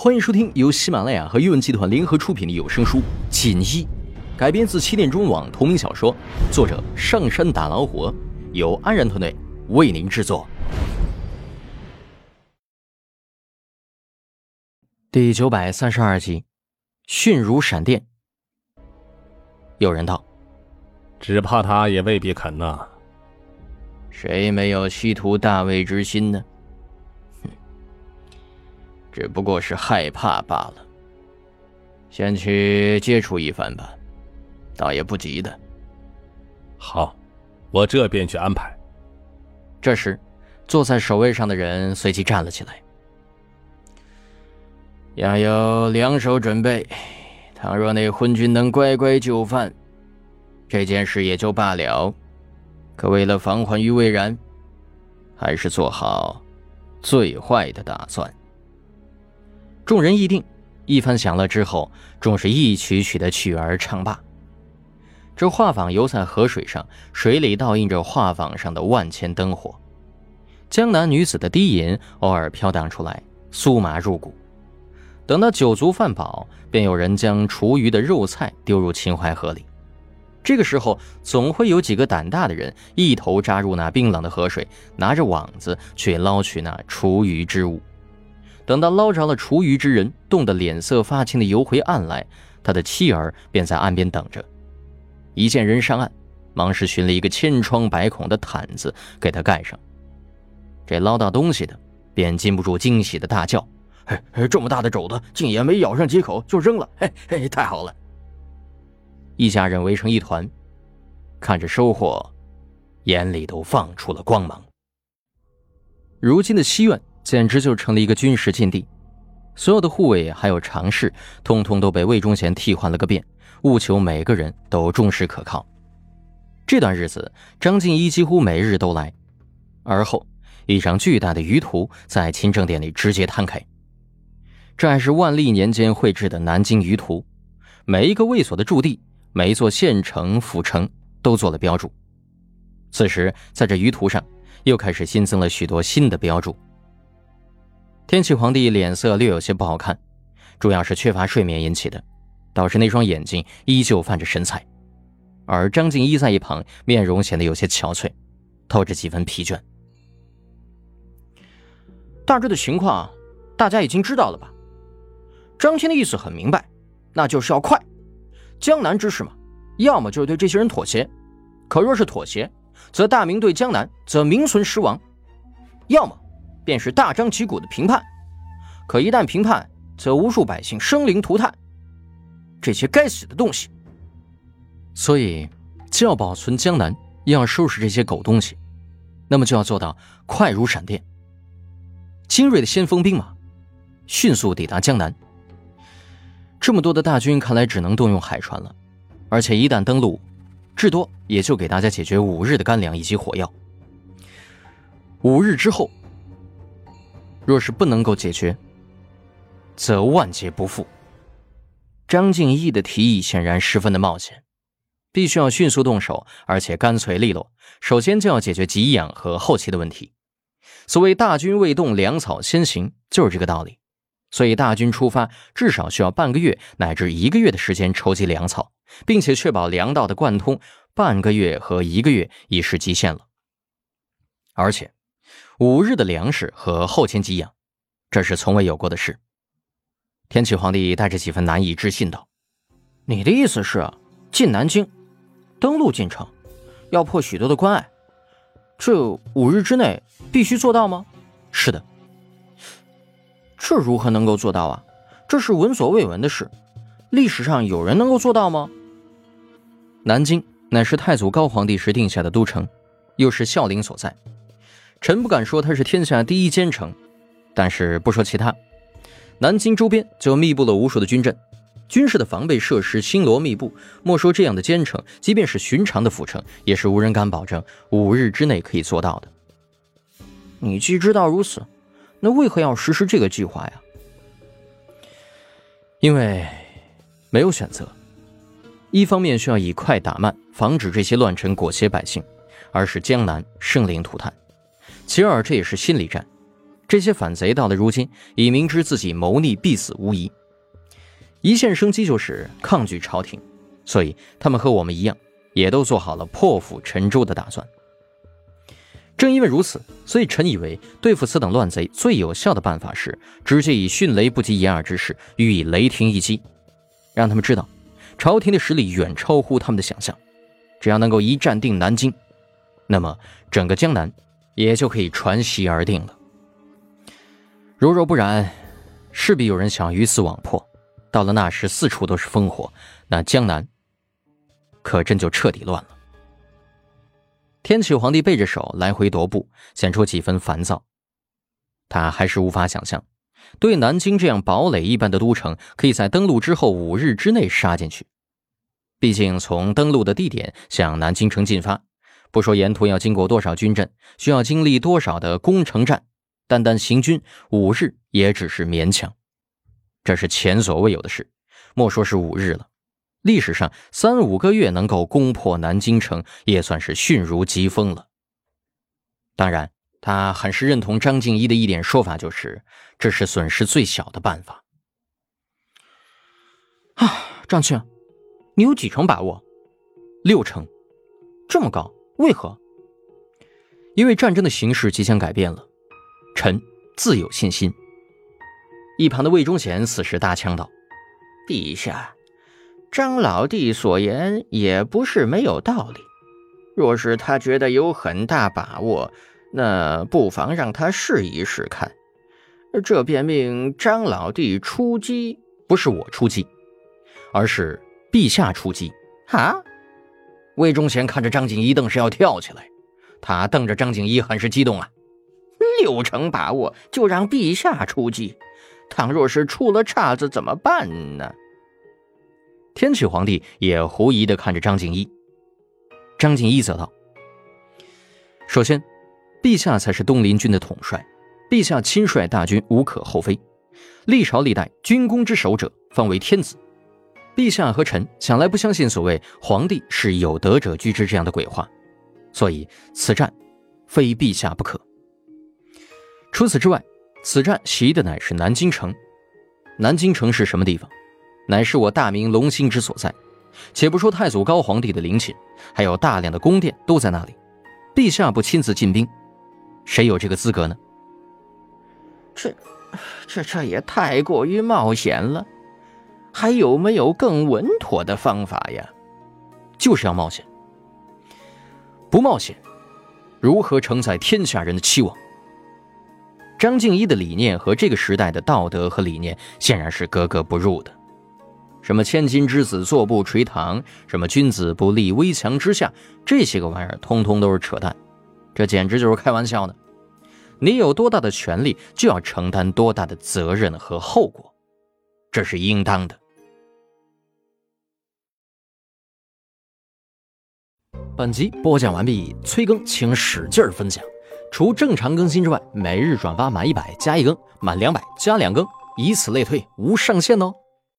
欢迎收听由喜马拉雅和阅文集团联合出品的有声书《锦衣》，改编自起点中网同名小说，作者上山打老虎，由安然团队为您制作。第九百三十二集，迅如闪电。有人道：“只怕他也未必肯呐。”谁没有希图大卫之心呢？只不过是害怕罢了。先去接触一番吧，倒也不急的。好，我这便去安排。这时，坐在守卫上的人随即站了起来。要有两手准备，倘若那昏君能乖乖就范，这件事也就罢了。可为了防患于未然，还是做好最坏的打算。众人议定，一番享乐之后，终是一曲曲的曲儿唱罢。这画舫游在河水上，水里倒映着画舫上的万千灯火。江南女子的低吟偶尔飘荡出来，酥麻入骨。等到酒足饭饱，便有人将厨余的肉菜丢入秦淮河里。这个时候，总会有几个胆大的人一头扎入那冰冷的河水，拿着网子去捞取那厨余之物。等到捞着了厨余之人冻得脸色发青的游回岸来，他的妻儿便在岸边等着。一见人上岸，忙是寻了一个千疮百孔的毯子给他盖上。这捞到东西的便禁不住惊喜的大叫：“嘿，这么大的肘子，竟也没咬上几口就扔了！嘿，嘿，太好了！”一家人围成一团，看着收获，眼里都放出了光芒。如今的西苑。简直就成了一个军事禁地，所有的护卫还有常侍，通通都被魏忠贤替换了个遍，务求每个人都忠实可靠。这段日子，张敬一几乎每日都来。而后，一张巨大的舆图在勤政殿里直接摊开，这还是万历年间绘制的南京舆图，每一个卫所的驻地，每一座县城府城都做了标注。此时，在这舆图上，又开始新增了许多新的标注。天启皇帝脸色略有些不好看，主要是缺乏睡眠引起的，导致那双眼睛依旧泛着神采。而张敬一在一旁，面容显得有些憔悴，透着几分疲倦。大致的情况，大家已经知道了吧？张骞的意思很明白，那就是要快。江南之事嘛，要么就是对这些人妥协，可若是妥协，则大明对江南则名存实亡；要么。便是大张旗鼓的评判，可一旦评判，则无数百姓生灵涂炭。这些该死的东西！所以，既要保存江南，又要收拾这些狗东西，那么就要做到快如闪电、精锐的先锋兵马，迅速抵达江南。这么多的大军，看来只能动用海船了。而且一旦登陆，至多也就给大家解决五日的干粮以及火药。五日之后。若是不能够解决，则万劫不复。张敬义的提议显然十分的冒险，必须要迅速动手，而且干脆利落。首先就要解决给养和后期的问题。所谓大军未动，粮草先行，就是这个道理。所以大军出发，至少需要半个月乃至一个月的时间筹集粮草，并且确保粮道的贯通。半个月和一个月已是极限了，而且。五日的粮食和后勤给养，这是从未有过的事。天启皇帝带着几分难以置信道：“你的意思是进南京，登陆进城，要破许多的关隘，这五日之内必须做到吗？”“是的。”“这如何能够做到啊？这是闻所未闻的事，历史上有人能够做到吗？”南京乃是太祖高皇帝时定下的都城，又是孝陵所在。臣不敢说它是天下第一坚城，但是不说其他，南京周边就密布了无数的军镇，军事的防备设施星罗密布。莫说这样的坚城，即便是寻常的府城，也是无人敢保证五日之内可以做到的。你既知道如此，那为何要实施这个计划呀？因为没有选择，一方面需要以快打慢，防止这些乱臣裹挟百姓，而使江南生灵涂炭。其二，这也是心理战。这些反贼到了如今，已明知自己谋逆必死无疑，一线生机就是抗拒朝廷，所以他们和我们一样，也都做好了破釜沉舟的打算。正因为如此，所以臣以为对付此等乱贼最有效的办法是直接以迅雷不及掩耳之势予以雷霆一击，让他们知道朝廷的实力远超乎他们的想象。只要能够一战定南京，那么整个江南也就可以传席而定了。如若不然，势必有人想鱼死网破。到了那时，四处都是烽火，那江南可真就彻底乱了。天启皇帝背着手来回踱步，显出几分烦躁。他还是无法想象，对南京这样堡垒一般的都城，可以在登陆之后五日之内杀进去。毕竟从登陆的地点向南京城进发，不说沿途要经过多少军阵，需要经历多少的攻城战。单单行军五日也只是勉强，这是前所未有的事。莫说是五日了，历史上三五个月能够攻破南京城，也算是迅如疾风了。当然，他很是认同张静一的一点说法，就是这是损失最小的办法。啊，张庆，你有几成把握？六成，这么高？为何？因为战争的形势即将改变了。臣自有信心。一旁的魏忠贤此时搭腔道：“陛下，张老弟所言也不是没有道理。若是他觉得有很大把握，那不妨让他试一试看。这便命张老弟出击，不是我出击，而是陛下出击。”啊！魏忠贤看着张景一，瞪是要跳起来。他瞪着张景一，很是激动啊。六成把握就让陛下出击，倘若是出了岔子怎么办呢？天启皇帝也狐疑的看着张景一。张景一则道：“首先，陛下才是东林军的统帅，陛下亲率大军无可厚非。历朝历代军功之首者方为天子，陛下和臣向来不相信所谓皇帝是有德者居之这样的鬼话，所以此战非陛下不可。”除此之外，此战袭的乃是南京城。南京城是什么地方？乃是我大明龙兴之所在。且不说太祖高皇帝的陵寝，还有大量的宫殿都在那里。陛下不亲自进兵，谁有这个资格呢？这、这、这也太过于冒险了。还有没有更稳妥的方法呀？就是要冒险。不冒险，如何承载天下人的期望？张静一的理念和这个时代的道德和理念显然是格格不入的。什么千金之子坐不垂堂，什么君子不立危墙之下，这些个玩意儿通通都是扯淡，这简直就是开玩笑呢。你有多大的权利，就要承担多大的责任和后果，这是应当的。本集播讲完毕，催更请使劲儿分享。除正常更新之外，每日转发满一百加一更，满两百加两更，以此类推，无上限哦。